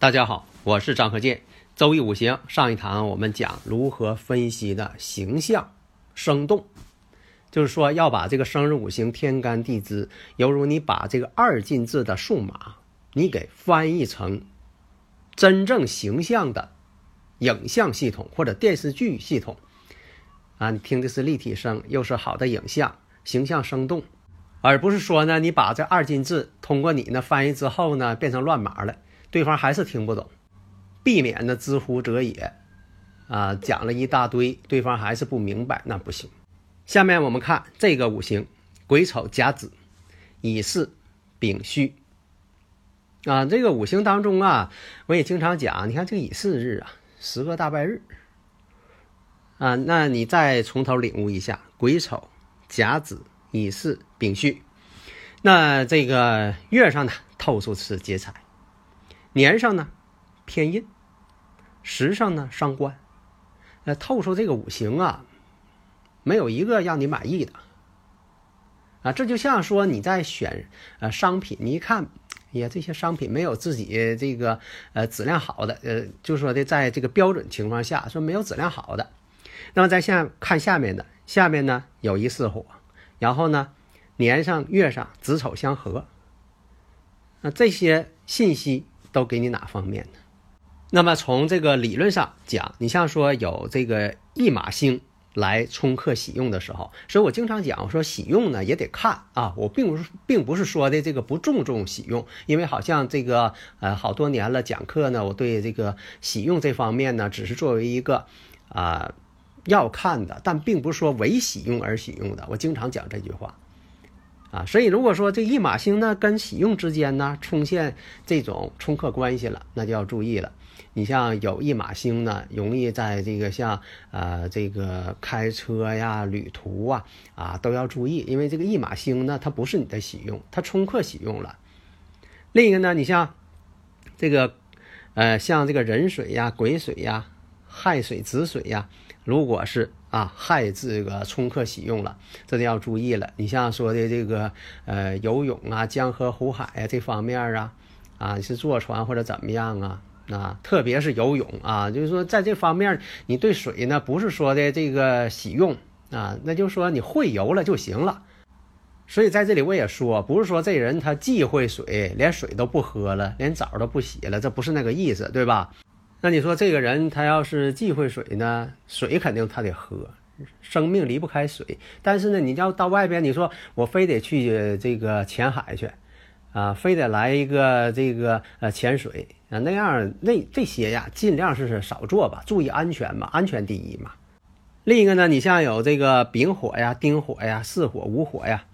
大家好，我是张和建。周易五行上一堂我们讲如何分析的形象生动，就是说要把这个生日五行天干地支，犹如你把这个二进制的数码，你给翻译成真正形象的影像系统或者电视剧系统啊，你听的是立体声，又是好的影像，形象生动，而不是说呢，你把这二进制通过你呢翻译之后呢，变成乱码了。对方还是听不懂，避免呢知乎者也，啊，讲了一大堆，对方还是不明白，那不行。下面我们看这个五行：癸丑、甲子、乙巳、丙戌。啊，这个五行当中啊，我也经常讲，你看这个乙巳日啊，十个大拜日。啊，那你再从头领悟一下：癸丑、甲子、乙巳、丙戌。那这个月上呢，透出是劫财。年上呢偏印，时上呢伤官，那透出这个五行啊，没有一个让你满意的啊。这就像说你在选呃商品，你一看，呀，这些商品没有自己这个呃质量好的，呃，就说的在这个标准情况下说没有质量好的。那么在下看下面的，下面呢有一巳火，然后呢年上月上子丑相合，那这些信息。都给你哪方面的？那么从这个理论上讲，你像说有这个驿马星来冲克喜用的时候，所以我经常讲，我说喜用呢也得看啊。我并不是并不是说的这个不注重喜用，因为好像这个呃好多年了讲课呢，我对这个喜用这方面呢，只是作为一个啊要看的，但并不是说为喜用而喜用的。我经常讲这句话。啊，所以如果说这驿马星呢跟喜用之间呢出现这种冲克关系了，那就要注意了。你像有驿马星呢，容易在这个像呃这个开车呀、旅途啊啊都要注意，因为这个驿马星呢它不是你的喜用，它冲克喜用了。另一个呢，你像这个呃像这个壬水呀、癸水呀、亥水、子水呀，如果是。啊，害这个冲克喜用了，这就要注意了。你像说的这个呃游泳啊、江河湖海啊这方面啊，啊是坐船或者怎么样啊？啊，特别是游泳啊，就是说在这方面你对水呢不是说的这个喜用啊，那就是说你会游了就行了。所以在这里我也说，不是说这人他忌讳水，连水都不喝了，连澡都不洗了，这不是那个意思，对吧？那你说这个人他要是忌讳水呢？水肯定他得喝，生命离不开水。但是呢，你要到外边，你说我非得去这个潜海去，啊，非得来一个这个呃潜水啊，那样那这些呀，尽量是少做吧，注意安全嘛，安全第一嘛。另一个呢，你像有这个丙火呀、丁火呀、巳火、午火呀，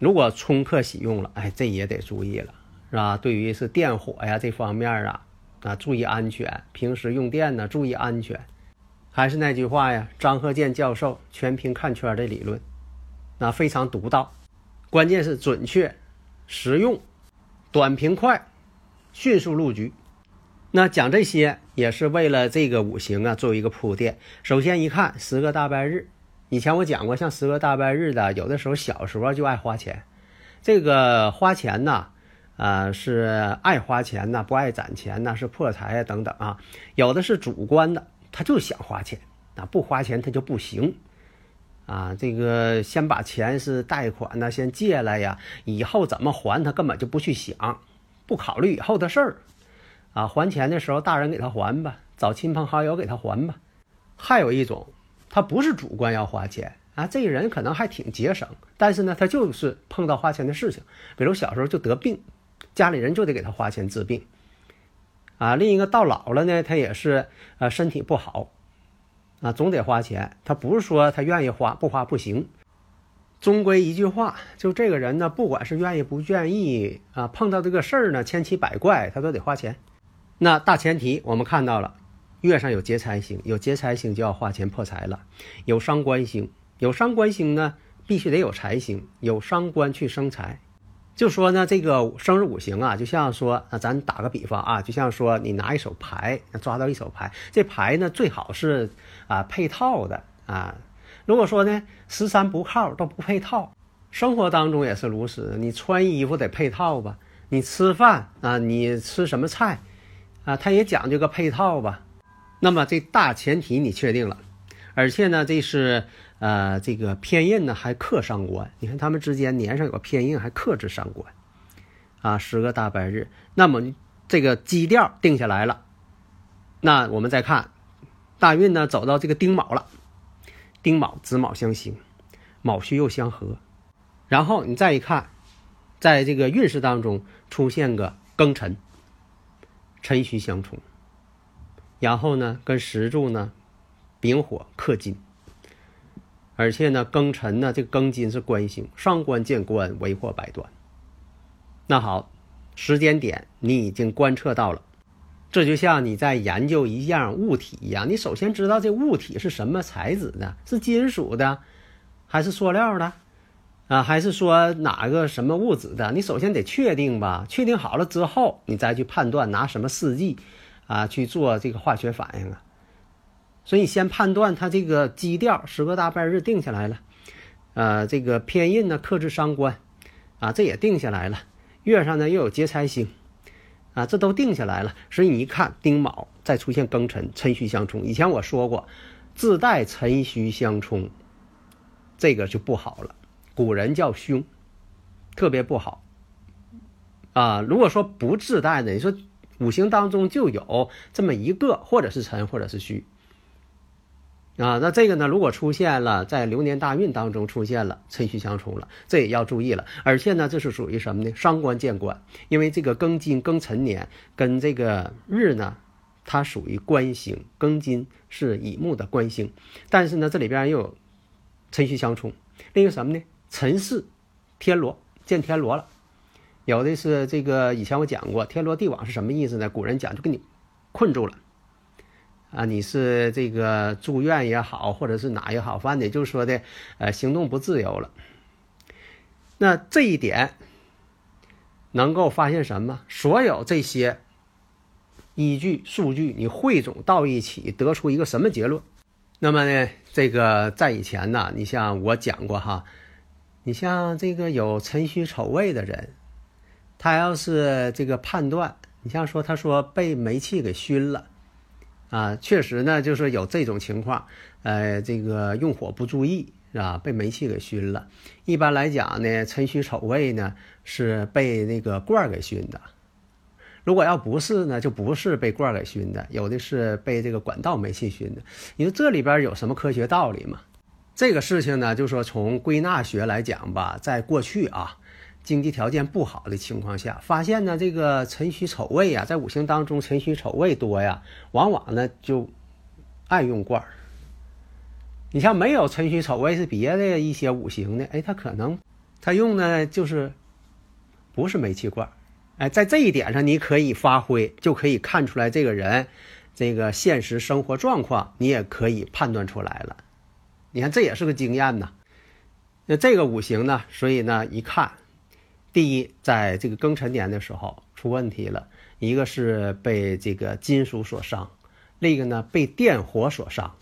如果冲克喜用了，哎，这也得注意了，是吧？对于是电火呀这方面啊。啊，注意安全！平时用电呢，注意安全。还是那句话呀，张鹤健教授全屏看圈的理论，那非常独到，关键是准确、实用、短平快、迅速入局。那讲这些也是为了这个五行啊，作为一个铺垫。首先一看十个大拜日，以前我讲过，像十个大拜日的，有的时候小时候就爱花钱，这个花钱呢。啊，是爱花钱呐，不爱攒钱呐，是破财啊，等等啊。有的是主观的，他就想花钱，啊，不花钱他就不行。啊，这个先把钱是贷款呢，先借来呀，以后怎么还他根本就不去想，不考虑以后的事儿。啊，还钱的时候大人给他还吧，找亲朋好友给他还吧。还有一种，他不是主观要花钱啊，这个人可能还挺节省，但是呢，他就是碰到花钱的事情，比如小时候就得病。家里人就得给他花钱治病，啊，另一个到老了呢，他也是呃身体不好，啊，总得花钱。他不是说他愿意花，不花不行。终归一句话，就这个人呢，不管是愿意不愿意啊，碰到这个事儿呢，千奇百怪，他都得花钱。那大前提我们看到了，月上有劫财星，有劫财星就要花钱破财了。有伤官星，有伤官星呢，必须得有财星，有伤官去生财。就说呢，这个生日五行啊，就像说啊，咱打个比方啊，就像说你拿一手牌，抓到一手牌，这牌呢最好是啊配套的啊。如果说呢，十三不靠都不配套，生活当中也是如此。你穿衣服得配套吧？你吃饭啊，你吃什么菜啊？它也讲究个配套吧？那么这大前提你确定了，而且呢，这是呃这个偏印呢还克伤官。你看他们之间年上有个偏印，还克制伤官啊，十个大白日。那么这个基调定下来了，那我们再看大运呢走到这个丁卯了。丁卯子卯相刑，卯戌又相合，然后你再一看，在这个运势当中出现个庚辰，辰戌相冲，然后呢跟石柱呢丙火克金，而且呢庚辰呢这个庚金是官星，上官见官为祸百端。那好，时间点你已经观测到了。这就像你在研究一样物体一样，你首先知道这物体是什么材质的，是金属的，还是塑料的，啊，还是说哪个什么物质的？你首先得确定吧，确定好了之后，你再去判断拿什么试剂，啊，去做这个化学反应啊。所以先判断它这个基调，十个大半日定下来了，呃，这个偏印呢克制伤官，啊，这也定下来了。月上呢又有劫财星。啊，这都定下来了，所以你一看丁卯再出现庚辰，辰戌相冲。以前我说过，自带辰戌相冲，这个就不好了。古人叫凶，特别不好。啊，如果说不自带的，你说五行当中就有这么一个，或者是辰，或者是戌。啊，那这个呢？如果出现了在流年大运当中出现了辰戌相冲了，这也要注意了。而且呢，这是属于什么呢？伤官见官，因为这个庚金庚辰年跟这个日呢，它属于官星，庚金是乙木的官星，但是呢，这里边又有辰戌相冲。另一个什么呢？辰巳天罗见天罗了，有的是这个以前我讲过，天罗地网是什么意思呢？古人讲就给你困住了。啊，你是这个住院也好，或者是哪也好，反正就是说的，呃，行动不自由了。那这一点能够发现什么？所有这些依据数据，你汇总到一起，得出一个什么结论？那么呢，这个在以前呢，你像我讲过哈，你像这个有辰戌丑未的人，他要是这个判断，你像说他说被煤气给熏了。啊，确实呢，就是有这种情况，呃，这个用火不注意是吧？被煤气给熏了。一般来讲呢，辰戌丑未呢是被那个罐儿给熏的。如果要不是呢，就不是被罐儿给熏的，有的是被这个管道煤气熏的。你说这里边有什么科学道理吗？这个事情呢，就说从归纳学来讲吧，在过去啊。经济条件不好的情况下，发现呢，这个辰戌丑未啊，在五行当中辰戌丑未多呀，往往呢就爱用罐儿。你像没有辰戌丑未是别的一些五行的，哎，他可能他用的就是不是煤气罐儿。哎，在这一点上你可以发挥，就可以看出来这个人这个现实生活状况，你也可以判断出来了。你看这也是个经验呐。那这个五行呢，所以呢一看。第一，在这个庚辰年的时候出问题了，一个是被这个金属所伤，另一个呢被电火所伤，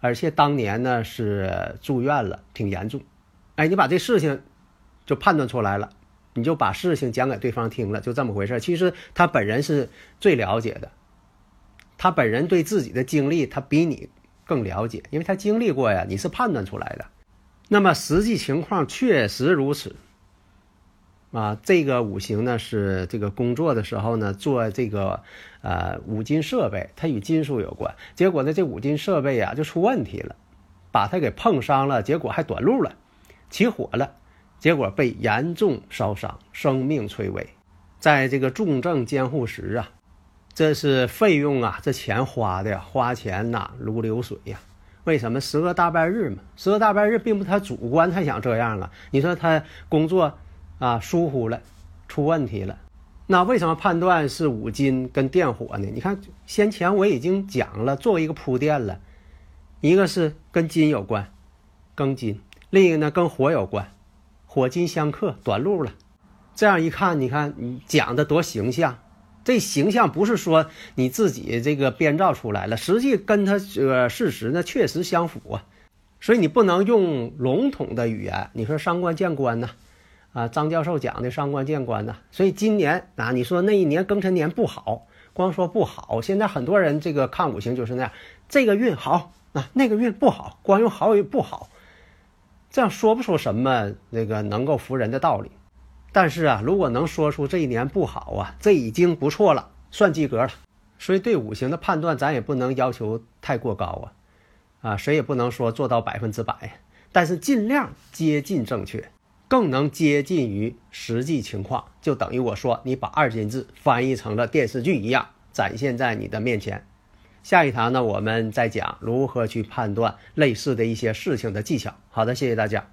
而且当年呢是住院了，挺严重。哎，你把这事情就判断出来了，你就把事情讲给对方听了，就这么回事。其实他本人是最了解的，他本人对自己的经历他比你更了解，因为他经历过呀，你是判断出来的。那么实际情况确实如此。啊，这个五行呢是这个工作的时候呢做这个呃五金设备，它与金属有关。结果呢这五金设备呀就出问题了，把它给碰伤了，结果还短路了，起火了，结果被严重烧伤，生命垂危。在这个重症监护室啊，这是费用啊，这钱花的呀，花钱呐如流水呀，为什么十个大半日嘛？十个大半日并不他主观他想这样啊。你说他工作啊疏忽了，出问题了，那为什么判断是五金跟电火呢？你看先前我已经讲了，作为一个铺垫了，一个是跟金有关，庚金；另一个呢跟火有关，火金相克，短路了。这样一看，你看你讲的多形象。这形象不是说你自己这个编造出来了，实际跟他这个事实呢确实相符啊，所以你不能用笼统的语言。你说伤官见官呢，啊张教授讲的伤官见官呢，所以今年啊，你说那一年庚辰年不好，光说不好，现在很多人这个看五行就是那样，这个运好啊，那个运不好，光用好与不好，这样说不出什么那个能够服人的道理。但是啊，如果能说出这一年不好啊，这已经不错了，算及格了。所以对五行的判断，咱也不能要求太过高啊，啊，谁也不能说做到百分之百，但是尽量接近正确，更能接近于实际情况，就等于我说你把二进制翻译成了电视剧一样，展现在你的面前。下一堂呢，我们再讲如何去判断类似的一些事情的技巧。好的，谢谢大家。